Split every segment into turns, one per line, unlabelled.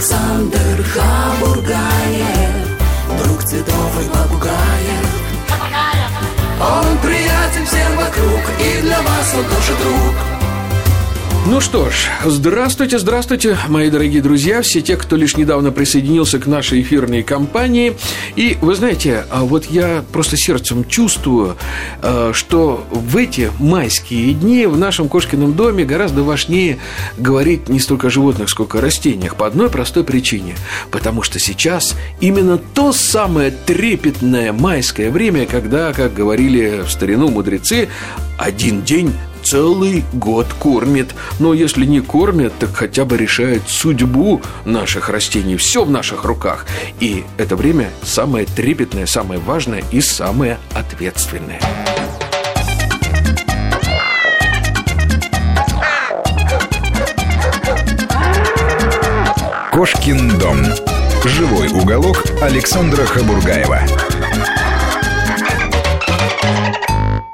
Александр Хабургаев, друг цветов и попугаев. Он приятен всем вокруг, и для вас он тоже друг.
Ну что ж, здравствуйте, здравствуйте, мои дорогие друзья, все те, кто лишь недавно присоединился к нашей эфирной кампании. И вы знаете, а вот я просто сердцем чувствую, э, что в эти майские дни в нашем кошкином доме гораздо важнее говорить не столько о животных, сколько о растениях, по одной простой причине. Потому что сейчас именно то самое трепетное майское время, когда, как говорили в старину мудрецы, один день целый год кормит. Но если не кормят, так хотя бы решает судьбу наших растений. Все в наших руках. И это время самое трепетное, самое важное и самое ответственное.
Кошкин дом. Живой уголок Александра Хабургаева.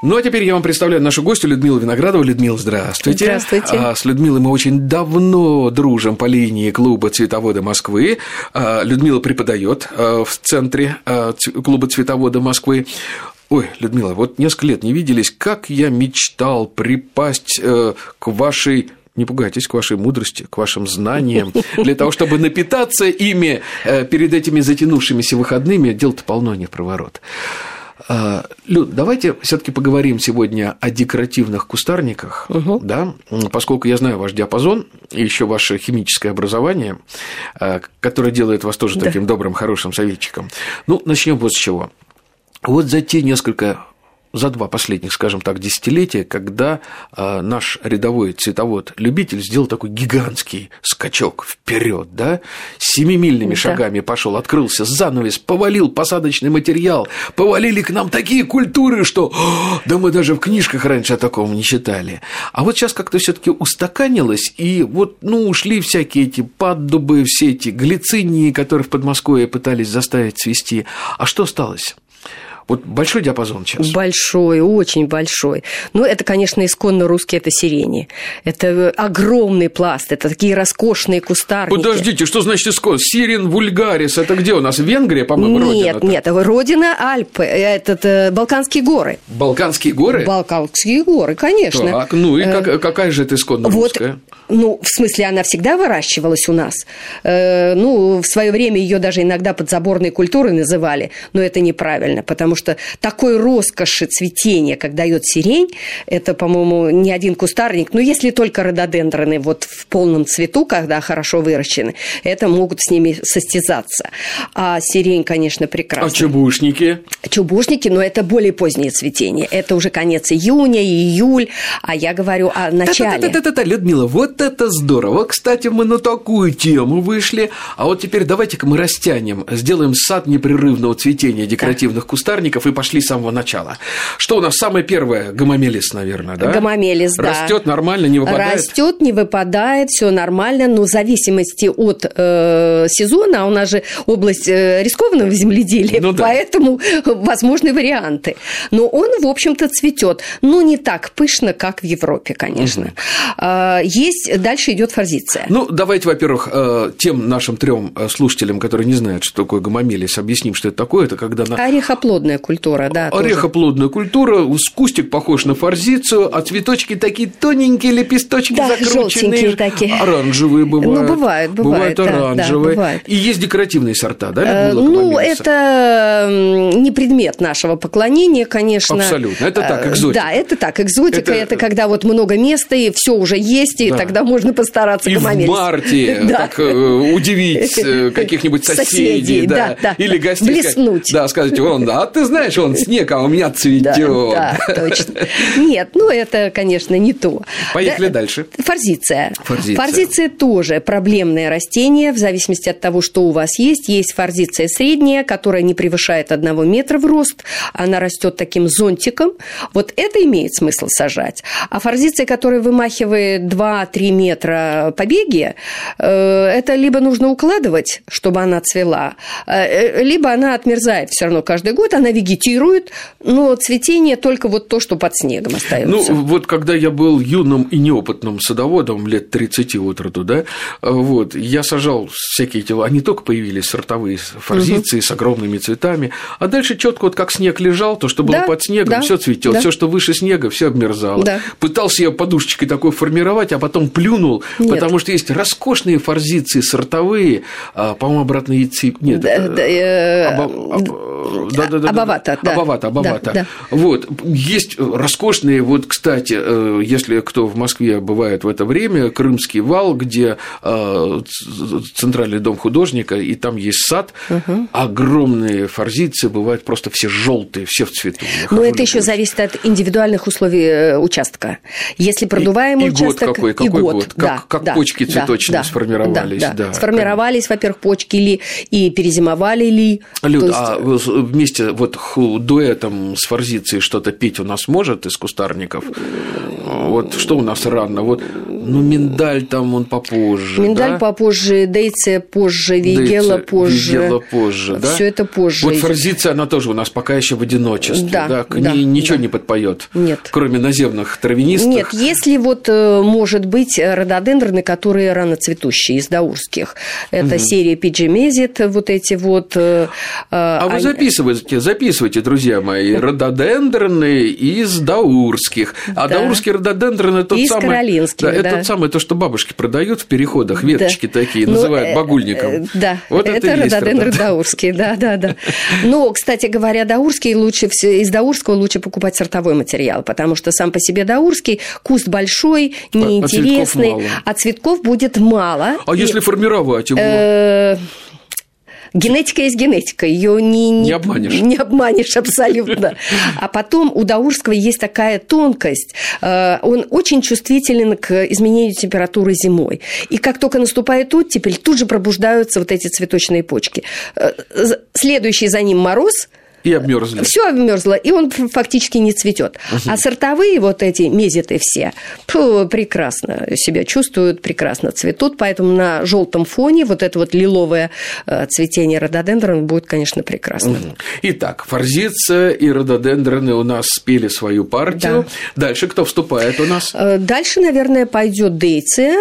Ну а теперь я вам представляю нашу гостью Людмилу Виноградову. Людмила, здравствуйте.
Здравствуйте.
А, с Людмилой мы очень давно дружим по линии клуба «Цветовода Москвы». А, Людмила преподает а, в центре а, клуба «Цветовода Москвы». Ой, Людмила, вот несколько лет не виделись, как я мечтал припасть э, к вашей не пугайтесь, к вашей мудрости, к вашим знаниям, для того, чтобы напитаться ими э, перед этими затянувшимися выходными. Дел-то полно не в проворот. А, Люд, давайте все-таки поговорим сегодня о декоративных кустарниках, да, м, поскольку я знаю ваш диапазон и еще ваше химическое образование, а, которое делает вас тоже
Да.
таким добрым, хорошим советчиком. Ну, начнем вот с чего. Вот за те несколько за два последних, скажем так, десятилетия, когда а, наш рядовой цветовод-любитель сделал такой гигантский скачок вперед, да, семимильными
Да.
шагами пошел, открылся занавес, повалил посадочный материал, повалили к нам такие культуры, что «О, да мы даже в книжках раньше о таком не читали. А вот сейчас как-то все-таки устаканилось, и вот, ну, ушли всякие эти поддубы, все эти глицинии, которые в Подмосковье пытались заставить цвести. А что осталось? Вот большой диапазон сейчас.
Большой, очень большой. Ну, это, конечно, исконно русские, это сирени. Это огромный пласт, это такие роскошные кустарники.
Подождите, что значит искон? Сирен вульгарис, это где у нас? Венгрия, по-моему,
Нет,
родина
нет, родина Альпы, этот, э, Балканские горы.
Балканские горы?
Балканские горы, конечно.
Так, ну и
Э,
как- какая же это исконно
Вот,
русская?
Ну, в смысле, она всегда выращивалась у нас. Э, ну, в свое время ее даже иногда подзаборной культурой называли, но это неправильно, потому что такой роскоши цветения, как дает сирень, это, по-моему, не один кустарник, но если только рододендроны вот в полном цвету, когда хорошо выращены, это могут с ними состязаться. А сирень, конечно,
А
прекрасна.
чебушники?
Чубушники, но это более позднее цветение. Это уже конец июня, июль, а я говорю о начале.
Та-та-та-та-та, Людмила, вот это здорово. Кстати, мы на такую тему вышли. А вот теперь давайте-ка мы растянем, сделаем сад непрерывного цветения декоративных кустарников и пошли с самого начала. Что у нас самое первое? Гомомелис, наверное, да?
Гомомелис, да.
Растет нормально, не выпадает?
Растет, не выпадает, все нормально, но в зависимости от э, сезона, а у нас же область э, рискованного земледелия,
Ну да.
поэтому возможны варианты. Но он, в общем-то, цветет, но не так пышно, как в Европе, конечно. А, Есть, дальше идет форзиция.
Ну, давайте, во-первых, э, тем нашим трем э, слушателям, которые не знают, что такое гомомелис, объясним, что это такое. Это когда на
Орехоплодная культура, да. тоже.
Орехоплодная культура, с- кустик похож на форзицию, а цветочки такие тоненькие, лепесточки
Да,
закрученные.
такие.
Оранжевые бывают.
Ну, бывает, бывает,
Бывают
да, да,
оранжевые.
бывает.
И есть декоративные сорта, да,
Э, Ну, это не предмет нашего поклонения, конечно.
Абсолютно. Это так,
Э,
экзотика.
Да, это так, экзотика.
Это-
Это, когда вот много места, и все уже есть, и
Да.
тогда можно постараться
И в марте
Да.
так э, удивить э, каких-нибудь соседей,
Соседей,
да,
да, да,
или
да.
гостей.
Блеснуть.
Да, сказать, он, а ты знаешь, он снег, а у меня цветет.
Да, да, точно. Нет, ну это, конечно, не то.
Поехали
Да,
дальше.
Форзиция.
Форзиция.
тоже проблемное растение, в зависимости от того, что у вас есть. Есть форзиция средняя, которая не превышает одного метра в рост. Она растет таким зонтиком. Вот это имеет смысл сажать. А форзиция, которая вымахивает 2-3 3 метра побеги, это либо нужно укладывать, чтобы она цвела, либо она отмерзает все равно каждый год, она вегетирует, но цветение только вот то, что под снегом остается.
Ну, вот когда я был юным и неопытным садоводом, лет 30 от роду, да, вот, я сажал всякие тела, они только появились, сортовые форзиции угу. с огромными цветами, а дальше четко вот как снег лежал, то, что было да, под снегом, да, все цветет, да. все, что выше снега, все обмерзало. Да. Пытался я подушечкой такой формировать, а потом плюнул, Нет. потому что есть роскошные форзиции сортовые, а, по-моему, обратно идти. Нет, да, да, э,
да, да, да, Абавата,
да. Абавата, Абавата. Да, да. Вот. Есть роскошные, вот, кстати, э, если кто в Москве бывает в это время, Крымский вал, где э, центральный дом художника, и там есть сад, угу. огромные форзиции, бывают просто все желтые, все в цвету.
Но это еще зависит от индивидуальных условий э, участка. Если продуваемый
и,
участок...
И год какой, какой и год, год. Да, как, как да, почки цветочные да, сформировались. Да, да.
Да, сформировались, во-первых, почки ли, и перезимовали ли.
Люд, есть... а вместе вот дуэтом с форзицией что-то пить у нас может из кустарников? Вот что у нас рано? Вот, ну, миндаль там он попозже.
Миндаль да? попозже, дейция позже, вигела позже.
Вигела позже, да?
Все это позже.
Вот форзиция, она тоже у нас пока еще в одиночестве. Да, да? Да, ней ничего да. не подпоет.
Нет.
Кроме наземных травянистых.
Нет, если вот, э, может быть, рододендроны, которые рано цветущие, из даурских. Это угу. серия пиджемезит, вот эти вот. Э,
а они... вы записывайте, записывайте, друзья мои, рододендроны из даурских. А да. даурские рододендроны тот
из
самый. Да, да. Это тот самый, то, что бабушки продают в переходах, веточки да. такие, ну, называют э, багульником. Э,
да, вот это, это рододендры даурские, да, да, да. Но, кстати говоря, даурские лучше, из даурского лучше покупать сортовой материал, потому что сам по себе даурский куст большой, а, а неинтересный, а цветков, а цветков будет мало.
А и, если формировать его?
Генетика есть генетика, ее не, не, не обманешь. Не обманешь абсолютно. А потом у Даурского есть такая тонкость. Э, он очень чувствителен к изменению температуры зимой. И как только наступает оттепель, тут же пробуждаются вот эти цветочные почки. Э, следующий за ним мороз –
и обмерзли.
Все обмерзло, и он фактически не цветет. Угу. А сортовые вот эти мезиты все фу, прекрасно себя чувствуют, прекрасно цветут, поэтому на желтом фоне вот это вот лиловое э, цветение рододендрона будет, конечно, прекрасно. Угу.
Итак, форзиция и рододендроны у нас спели свою партию. Да. Дальше кто вступает у нас?
Э, дальше, наверное, пойдет дейция,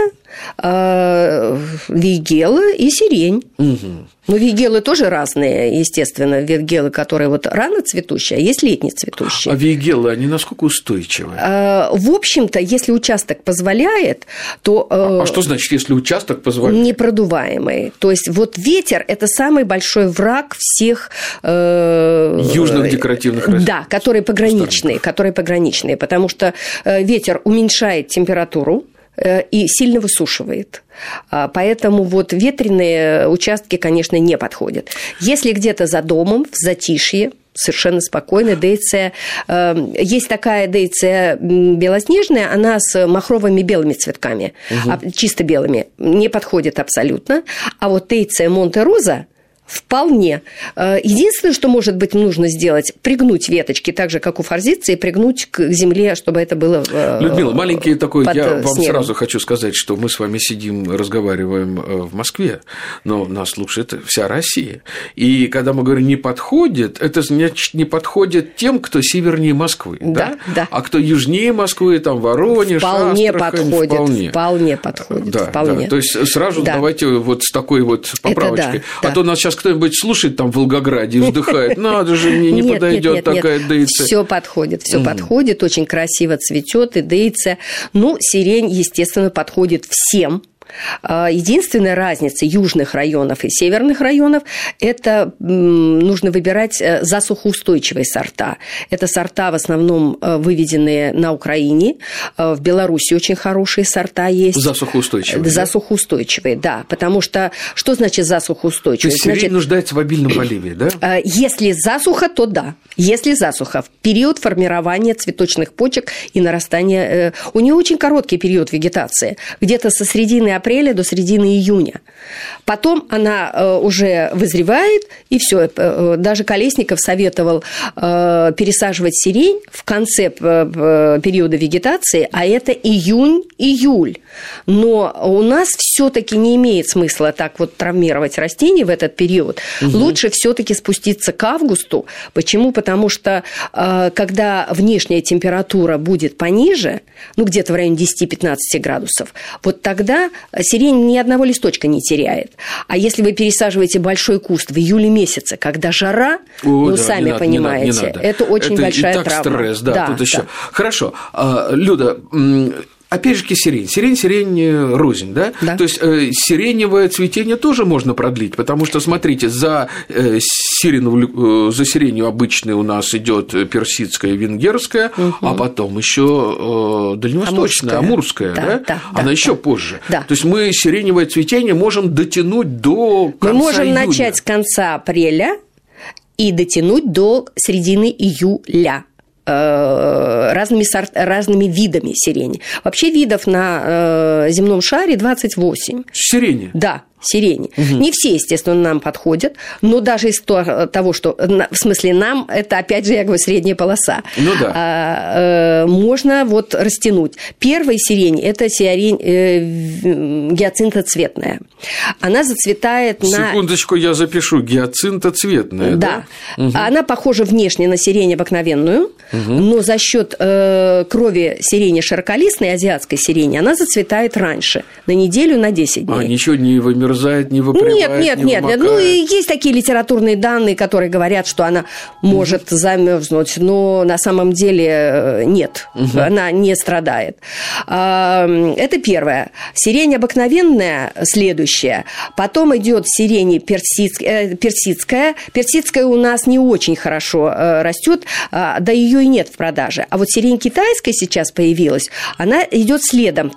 вигела и сирень. Угу. Ну, вигелы тоже разные, естественно. Вигелы, которые вот рано цветущие, а есть летне цветущие.
А вигелы, они насколько устойчивы?
А, в общем-то, если участок позволяет, то...
А, а что значит, если участок позволяет?
Непродуваемый. То есть вот ветер – это самый большой враг всех...
Э, Южных декоративных растений.
Да, которые пограничные, которые пограничные, потому что э, ветер уменьшает температуру, Э, и сильно высушивает. А, поэтому вот ветреные участки, конечно, не подходят. Если где-то за домом, в затишье, совершенно спокойно. Дейция, э, есть такая дейция белоснежная, она с махровыми белыми цветками, угу. чисто белыми, не подходит абсолютно. А вот дейция Монте-Роза, Вполне. Э, единственное, что, может быть, нужно сделать, пригнуть веточки так же, как у форзиции, пригнуть к земле, чтобы это было
э, Людмила, маленький такой, я вам снегом. сразу хочу сказать, что мы с вами сидим, разговариваем э, в Москве, но нас слушает вся Россия. И когда мы говорим «не подходит», это значит, не подходит тем, кто севернее Москвы. Да, да. да. А кто южнее Москвы, там Воронеж,
Вполне Астрахань, подходит. Вполне, вполне подходит.
Да,
вполне.
Да. То есть сразу да. давайте вот с такой вот поправочкой. Да, а то нас сейчас сейчас кто-нибудь слушает там в Волгограде и вздыхает, надо же, мне не нет, подойдет нет, нет, такая нет. дейция.
Все подходит, все угу. подходит, очень красиво цветет и дейция. Ну, сирень, естественно, подходит всем единственная разница южных районов и северных районов – это нужно выбирать э, засухоустойчивые сорта. Это сорта в основном э, выведенные на Украине. Э, в Беларуси очень хорошие сорта есть.
Засухоустойчивые?
Засухоустойчивые, да. да потому что что значит засухоустойчивые? То
есть значит, нуждается в обильном поливе, да?
Если засуха, то да. Если засуха, в период формирования цветочных почек и нарастания... У нее очень короткий период вегетации. Где-то со средины апреля до середины июня. Потом она э, уже вызревает, и все. Даже Колесников советовал пересаживать сирень в конце периода вегетации, а это июнь-июль. Но у нас все-таки не имеет смысла так вот травмировать растения в этот период. Угу. Лучше все-таки спуститься к августу. Почему? Потому что когда внешняя температура будет пониже, ну где-то в районе 10-15 градусов, вот тогда сирень ни одного листочка не теряет. А если вы пересаживаете большой куст в июле месяце, когда жара, О, ну, да, сами надо, понимаете, не надо, не надо. это очень это большая и так травма.
стресс, да, да тут да. еще. Хорошо, а, Люда, опять же, сирень. Сирень, сирень э, рознь, да? да. То есть э, сиреневое цветение тоже можно продлить, потому что, смотрите, за, э, сирень, э, за сиренью обычной у нас идет персидская, венгерская, угу. а потом еще э, дальневосточная, амурская, амурская да, да? да? Она да, еще да. позже. Да. То есть мы сиреневое цветение можем дотянуть до конца
Мы можем
июня.
начать с конца апреля и дотянуть до середины июля. Э, разными, сорт, разными видами сирени. Вообще видов на э, земном шаре 28.
Сирени?
Да, сирени. Угу. Не все, естественно, нам подходят, но даже из того, что, в смысле, нам, это, опять же, я говорю, средняя полоса.
Ну да.
А, э, можно вот растянуть. Первая сирень – это сирень э, гиацинтоцветная. Она зацветает
на... Секундочку, я запишу. Гиацинтоцветная,
да? Да. Угу. Она похожа внешне на сирень обыкновенную, угу. но за счет э, крови сирени широколистной, азиатской сирени, она зацветает раньше, на неделю, на 10 дней.
А, ничего не вымерзает замерзает, не выпрямает,
Нет, нет,
не
нет, нет. Ну, и есть такие литературные данные, которые говорят, что она может угу. замерзнуть, но на самом деле э, нет, угу. она не страдает. Это первое. Сирень обыкновенная, следующая. Потом идет сирень персидская. Персидская, персидская у нас не очень хорошо э, растет, а, да ее и нет в продаже. А вот сирень китайская сейчас появилась, она идет следом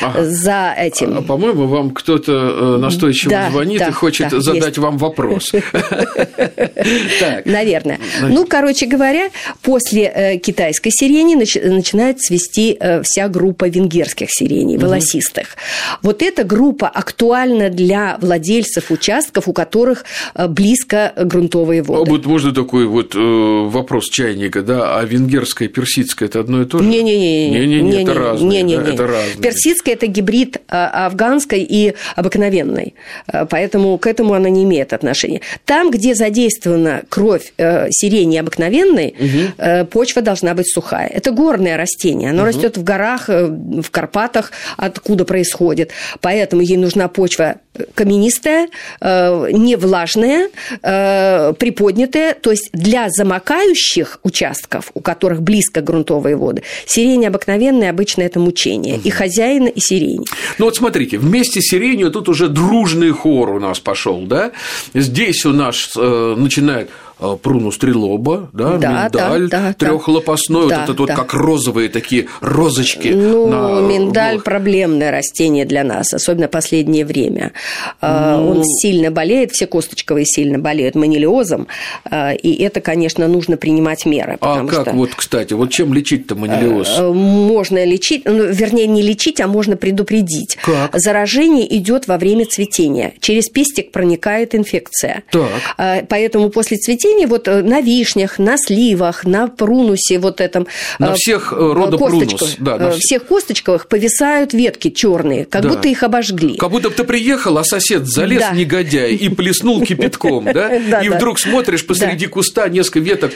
ага. за этим.
А, по-моему, вам кто-то э, настойчиво да, звонит да, и хочет да, задать есть. вам вопрос.
Наверное. Ну, короче говоря, после э, китайской сирени начинает цвести э, вся группа венгерских сиреней, волосистых. Вот эта группа актуальна для владельцев участков, у которых близко грунтовые а воды.
Вот можно такой вот вопрос чайника, да, а венгерская, персидская – это одно и то же?
Не-не-не.
Это разные. Это разные.
Персидская – это гибрид а, афганской и обыкновенной, а, поэтому к этому она не имеет отношения. Там, где задействована кровь э, сирени обыкновенной, угу. почва должна быть сухая. Это горное растение, оно угу. растет в горах, э, в Карпатах, откуда происходит, поэтому ей нужна почва каменистая, не влажная, приподнятая, то есть для замокающих участков, у которых близко грунтовые воды, сирень обыкновенная обычно это мучение, и хозяин сирена и сирень.
Ну вот смотрите, вместе с сиренью тут уже дружный хор у нас пошел, да? Здесь у нас э, начинает пруну стрелоба, да, да миндаль да, да, трехлопастной, да, вот этот да. вот как розовые такие розочки.
Ну, на... миндаль проблемное растение для нас, особенно последнее время. Э, ну... Он сильно болеет, все косточковые сильно болеют манилиозом, э, и это, конечно, нужно принимать меры.
А как что... вот, кстати, вот чем лечить-то манилиоз?
Можно лечить, ну, вернее, не лечить, а можно предупредить.
Как?
Заражение идет во время цветения. Через пестик проникает инфекция.
Так.
Поэтому после цветения растений вот э, на вишнях, на сливах, на прунусе вот этом.
На э, всех э, рода прунус.
Да, на всех косточковых повисают ветки черные, как да. будто их обожгли.
Как будто ты приехал, а сосед залез, да. негодяй, и плеснул кипятком, да? И вдруг смотришь посреди куста несколько веток.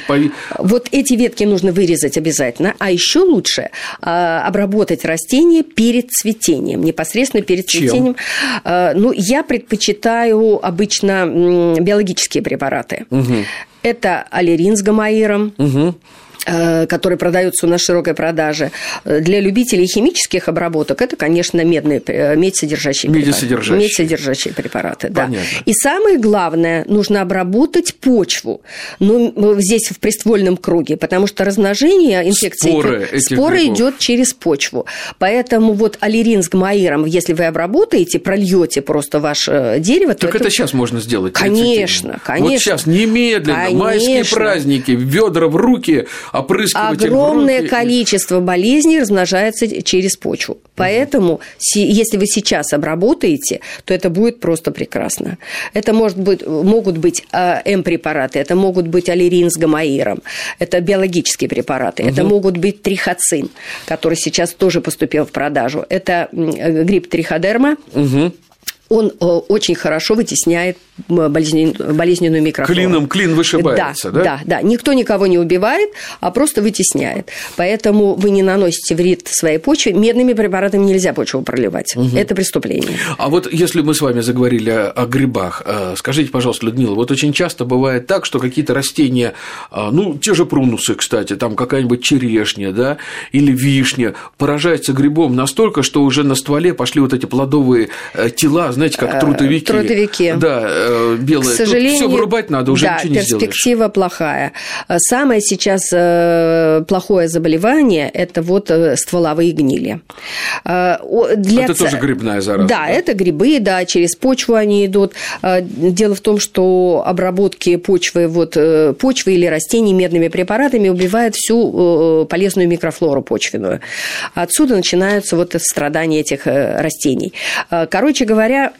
Вот эти ветки нужно вырезать обязательно, а еще лучше а, обработать растения перед цветением, непосредственно перед цветением. А, ну, я предпочитаю обычно биологические препараты. Угу. Это аллерин с гамаиром. Угу. Э, которые продаются у нас в широкой продаже. Для любителей химических обработок это, конечно, медные, э, медь-содержащие
препараты.
Медь-содержащие препараты, да. И самое главное, нужно обработать почву. Ну, здесь в приствольном круге, потому что размножение инфекции
споры,
споры идет через почву. Поэтому вот аллерин с гмаиром, если вы обработаете, прольете просто ваше дерево,
так
это,
это сейчас можно сделать.
Конечно, конечно.
Вот сейчас немедленно, конечно. майские праздники, ведра в руки, опрыскивать
Огромное количество болезней размножается через почву. Поэтому, если вы сейчас обработаете, то это будет просто прекрасно. Это может быть, могут быть а, М-препараты, это могут быть аллерин с гамаиром, это биологические препараты, угу. это могут быть трихоцин, который сейчас тоже поступил в продажу. Это грипп триходерма. Угу он э, очень хорошо вытесняет болезненную микрофлору.
Клином клин вышибается,
да? Да, да, да. Никто никого не убивает, а просто вытесняет. Поэтому вы не наносите вред своей почве. Медными препаратами нельзя почву проливать. Угу. Это преступление.
А вот если мы с вами заговорили о грибах, э, скажите, пожалуйста, Людмила, вот очень часто бывает так, что какие-то растения, э, ну, те же прунусы, кстати, там какая-нибудь черешня, да, или вишня, поражается грибом настолько, что уже на стволе пошли вот эти плодовые э, тела, знаете, как трудовики.
Трудовики.
Да, белые. К сожалению, все вырубать надо, уже
да,
ничего не сделаешь.
перспектива плохая. Самое сейчас плохое заболевание – это вот стволовые гнили.
Для это тоже грибная зараза.
Да, да, это грибы, да, через почву они идут. Дело в том, что обработки почвы, вот, почвы или растений медными препаратами убивает всю полезную микрофлору почвенную. Отсюда начинаются вот страдания этих растений. Короче говоря,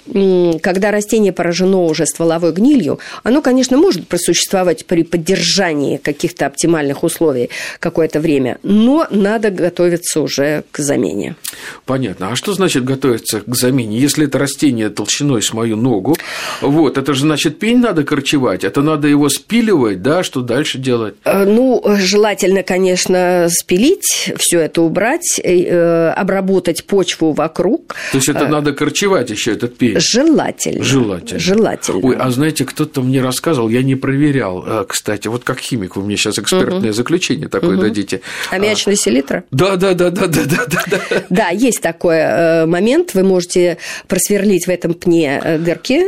когда растение поражено уже стволовой гнилью, оно, конечно, может просуществовать при поддержании каких-то оптимальных условий какое-то время, но надо готовиться уже к замене.
Понятно. А что значит готовиться к замене? Если это растение толщиной с мою ногу, вот, это же значит пень надо корчевать, это надо его спиливать, да, что дальше делать?
Э, ну, желательно, конечно, спилить, все это убрать, э, обработать почву вокруг.
То есть это э, надо корчевать еще этот пень?
Желательно.
Желательно.
Желательно.
Ой, а знаете, кто-то мне рассказывал, я не проверял, кстати, вот как химик, вы мне сейчас экспертное угу. заключение такое угу. дадите.
Аммиачная селитра?
Да, да, да, да, да, да, да.
Да, есть такой момент, вы можете просверлить в этом пне дырки,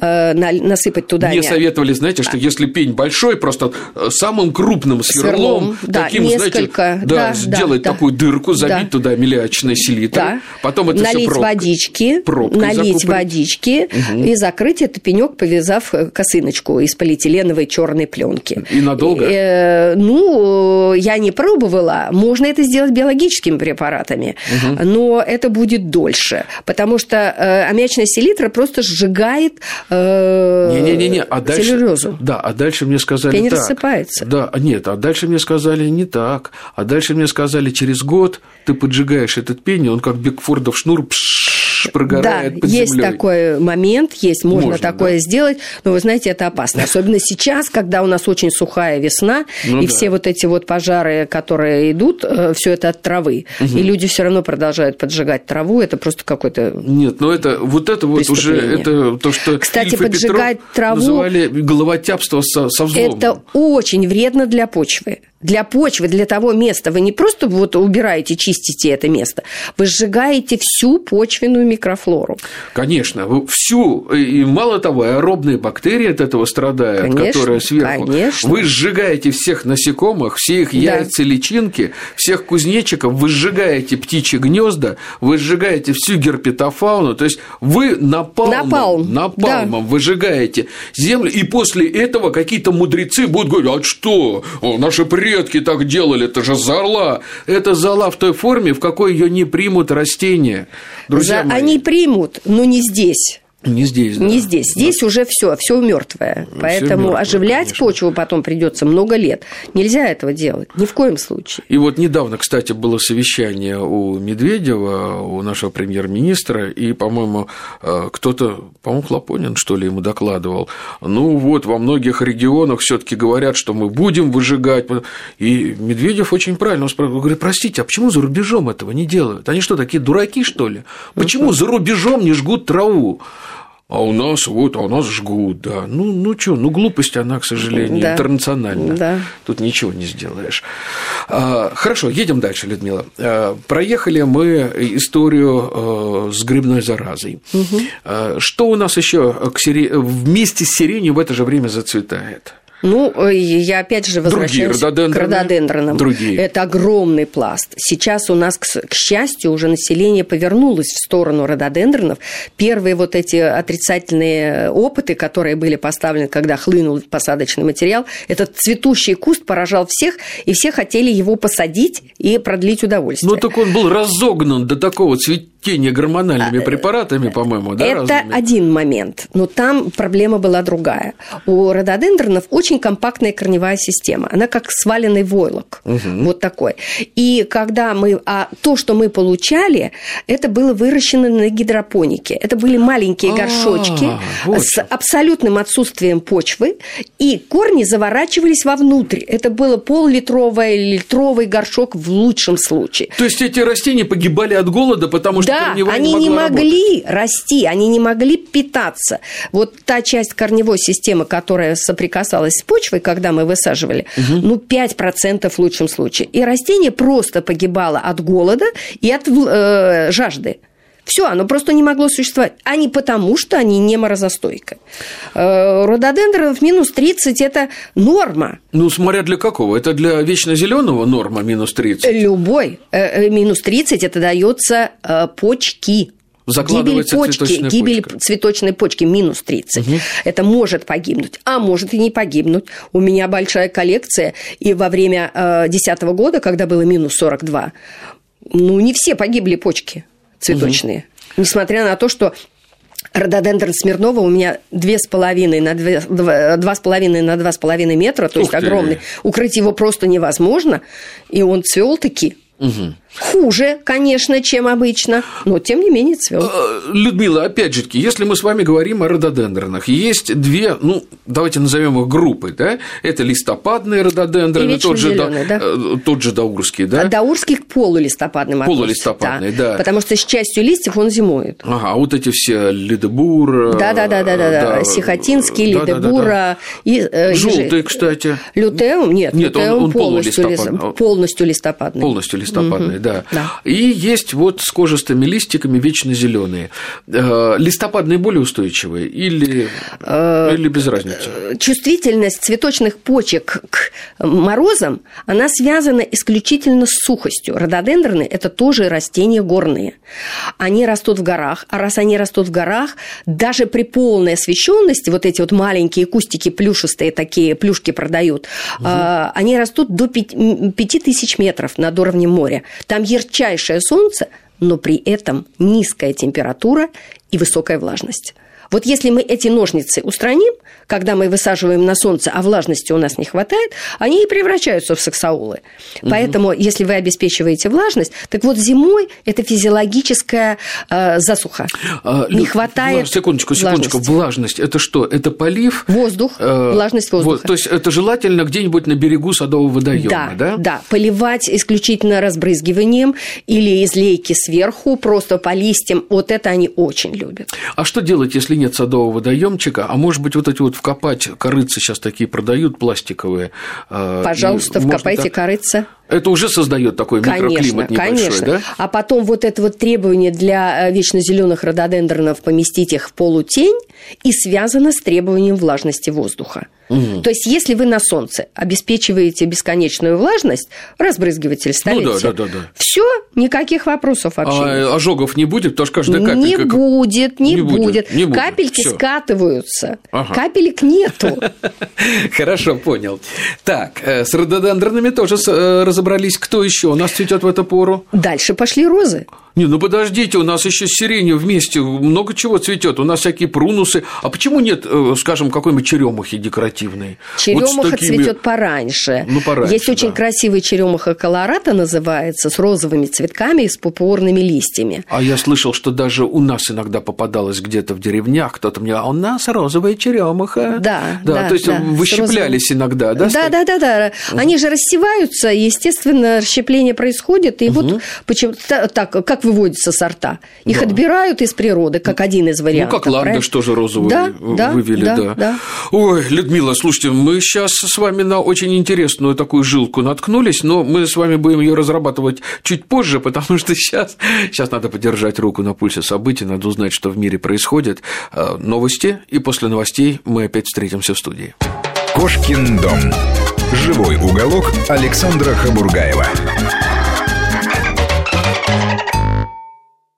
насыпать туда...
Мне советовали, знаете, что если пень большой, просто самым крупным сверлом, сверлом таким,
несколько,
знаете, да, да, сделать да, такую дырку, забить да. туда миллиачной селитрой, да. потом это
налить
все
водички, налить закупорить. водички угу. и закрыть этот пенек, повязав косыночку из полиэтиленовой черной пленки.
И надолго?
Э, ну, я не пробовала. Можно это сделать биологическими препаратами, угу. но это будет дольше, потому что э, аммиачная селитра просто сжигает э,
Не-не-не, а дальше,
целлюлезу.
Да, а дальше мне сказали
Пень
так.
рассыпается.
Да, нет, а дальше мне сказали не так. А дальше мне сказали, через год ты поджигаешь этот пень, он как Бигфордов шнур прогорает
да,
под
есть
землей.
такой момент, есть, можно,
Можно,
такое
да.
сделать, но вы знаете, это опасно. Особенно сейчас, когда у нас очень сухая весна,
Ну
и
да.
все вот эти вот пожары, которые идут, все это от травы. И люди все равно продолжают поджигать траву, это просто какой-то
Нет, но это вот это вот уже это то, что
Кстати, поджигать траву-
называли головотяпство со, со взломом.
Это очень вредно для почвы. Для почвы, для того места. Вы не просто вот убираете, чистите это место, вы сжигаете всю почвенную микрофлору.
Конечно, всю, и мало того, аэробные бактерии от этого страдают,
Конечно,
которые сверху.
конечно.
Вы сжигаете всех насекомых, все их
Да.
яйца, личинки, всех кузнечиков, вы сжигаете птичьи гнезда, вы сжигаете всю герпетофауну, то есть вы напалмом,
Напалм,
напалмом выжигаете землю, и после этого какие-то мудрецы будут говорить, а что, наши предки так делали, это же зола. Это зола в той форме, в какой ее не примут растения. Друзья
За-
мои.
Они примут, но не здесь.
Не здесь, да.
Не здесь. Здесь уже все, все мертвое. Поэтому
мёртвое,
оживлять
конечно.
почву потом придется много лет. Нельзя этого делать. Ни в коем случае.
И вот недавно, кстати, было совещание у Медведева, у нашего премьер-министра, и, по-моему, э, кто-то, по-моему, Хлопонин, что ли, ему докладывал. Ну вот, во многих регионах все таки говорят, что мы будем выжигать. И Медведев очень правильно спрашивал, говорит, простите, а почему за рубежом этого не делают? Они что, такие дураки, что ли? Почему за рубежом не жгут траву? А у нас вот, а у нас жгут, да. Ну, ну что, ну глупость она, к сожалению,
Да.
интернациональна.
Да.
Тут ничего не сделаешь. А, Хорошо, едем дальше, Людмила. А, Проехали мы историю э, с грибной заразой. А, Что у нас еще к сире- вместе с сиренью в это же время зацветает?
Ну, э, я опять же возвращаюсь
Другие
к рододендронам.
Другие.
Это огромный пласт. Сейчас у нас, к, к счастью, уже население повернулось в сторону рододендронов. Первые вот эти отрицательные опыты, которые были поставлены, когда хлынул посадочный материал, этот цветущий куст поражал всех, и все хотели его посадить и продлить удовольствие.
Ну, так он был разогнан до такого цветения гормональными препаратами, по-моему, да,
Это
разными?
один момент, но там проблема была другая. У рододендронов очень компактная корневая система. Она как сваленный войлок. Вот такой. И когда мы... А то, что мы получали, это было выращено на гидропонике. Это были маленькие
А,
горшочки
вот
с абсолютным отсутствием почвы, и корни заворачивались вовнутрь. Это было пол-литровый литровый горшок в лучшем случае.
То есть эти растения погибали от голода, потому что
Да,
корневая
они
не
не
могла работать?
могли расти, они не могли питаться. Вот та часть корневой системы, которая соприкасалась с почвой, когда мы высаживали, ну, 5% в лучшем случае. И растение просто погибало от голода и от э, жажды. Все, оно просто не могло существовать. А не потому, что они не морозостойкое. Э, рододендронов минус 30 – это норма.
Ну, смотря для какого. Это для вечно зеленого норма минус 30.
Любой. Э, э, минус 30 – это дается почки.
Закладывается
гибель почки,
цветочная
гибель
почка.
цветочной почки минус 30. Это может погибнуть, а может и не погибнуть. У меня большая коллекция, и во время 2010 года, когда было минус 42, ну, не все погибли почки цветочные. Несмотря на то, что Рододендрон Смирнова у меня две с половиной на две, два, два с половиной на два с половиной метра, то
Ух
есть
ты.
огромный. Укрыть его просто невозможно, и он цвел таки. Хуже, конечно, чем обычно, но тем не менее цвел.
Э, Людмила, опять же таки, если мы с вами говорим о рододендронах, есть две, ну, давайте назовем их группы, да? Это листопадные рододендроны, тот же,
вечнозелёные, да.
э, тот же даурский, да?
А даурский к полулистопадным относится,
Полулистопадный, да.
Потому что с частью листьев он зимует.
Ага, а вот эти все лидебур. э,
Да, да, да, да, да, да. Сихотинский,
да, да, да, да.
Ежи-
Желтые, кстати.
Лютеум? Нет,
Нет, он-
лютеум
он
полностью, лис-
полулистопадный.
полностью листопадный.
Полностью листопадные, да.
да.
И есть вот с кожистыми листиками вечно зеленые. Листопадные более устойчивые или,
Э,
или без разницы?
чувствительность цветочных почек к морозам, она связана исключительно с сухостью. Рододендроны – это тоже растения горные. Они растут в горах, а раз они растут в горах, даже при полной освещенности, вот эти вот маленькие кустики плюшистые такие, плюшки продают, а, они растут до 5000 метров над уровнем моря. Там ярчайшее солнце, но при этом низкая температура и высокая влажность. Вот если мы эти ножницы устраним, когда мы высаживаем на солнце, а влажности у нас не хватает, они и превращаются в саксаулы. Поэтому, если вы обеспечиваете влажность, так вот зимой это физиологическая э, засуха.
А,
не
Люд,
хватает
влаж- Секундочку, секундочку. Влажность – это что? Это полив?
Воздух,
Э,
влажность
вот,
воздуха.
то есть это желательно где-нибудь на берегу садового водоема,
Да,
да?
да, поливать исключительно разбрызгиванием или из лейки сверху, просто по листьям. Вот это они очень любят.
А что делать, если нет садового водоемчика? А может быть, вот эти вот вкопать корыцы сейчас такие продают пластиковые? э,
Пожалуйста, вкопайте
так-
корыца.
Это уже создает такой микроклимат небольшой,
конечно.
да?
А потом вот это вот требование для вечно зеленых рододендронов поместить их в полутень и связано с требованием влажности воздуха. То есть, если вы на солнце обеспечиваете бесконечную влажность, разбрызгиватель ставите.
Ну да, да, да, да.
Все, никаких вопросов вообще. нет.
А ожогов не будет, потому что каждая
Не
капелька...
будет, не,
Не будет, не будет.
Капельки
Всё.
скатываются.
Ага.
Капелек нету.
Хорошо, понял. Так, э, с рододендронами тоже с- разобрались. Кто еще у нас цветет в эту пору?
Дальше пошли розы.
Не, ну подождите, у нас еще с сиренью вместе много чего цветет. У нас всякие прунусы. А почему нет, э, скажем, какой-нибудь черемухи декоративной? Вот
Черемуха
такими-
цветет пораньше.
Ну, пораньше,
Есть очень
да.
красивый черемуха колората называется, с розовыми цветками и с пурпурными листьями.
А я слышал, что даже у нас иногда попадалось где-то в деревнях, кто-то мне, а у нас розовая черемуха.
Да,
да.
да,
то есть
да,
вы
с
щеплялись иногда, да?
Да, да, да, да. Они же рассеваются, и, естественно, расщепление происходит. И вот почему так, как выводятся сорта? Их
Да.
отбирают из природы, как один из
Ну,
вариантов.
как ландыш
правильно?
тоже розовый
Да, да,
вывели, да,
да, да.
Ой, Людмила, слушайте, мы сейчас с вами на очень интересную такую жилку наткнулись, но мы с вами будем ее разрабатывать чуть позже, потому что сейчас, сейчас надо подержать руку на пульсе событий, надо узнать, что в мире происходит. Э, Новости, и после новостей мы опять встретимся в студии.
Кошкин дом. Живой уголок Александра Хабургаева.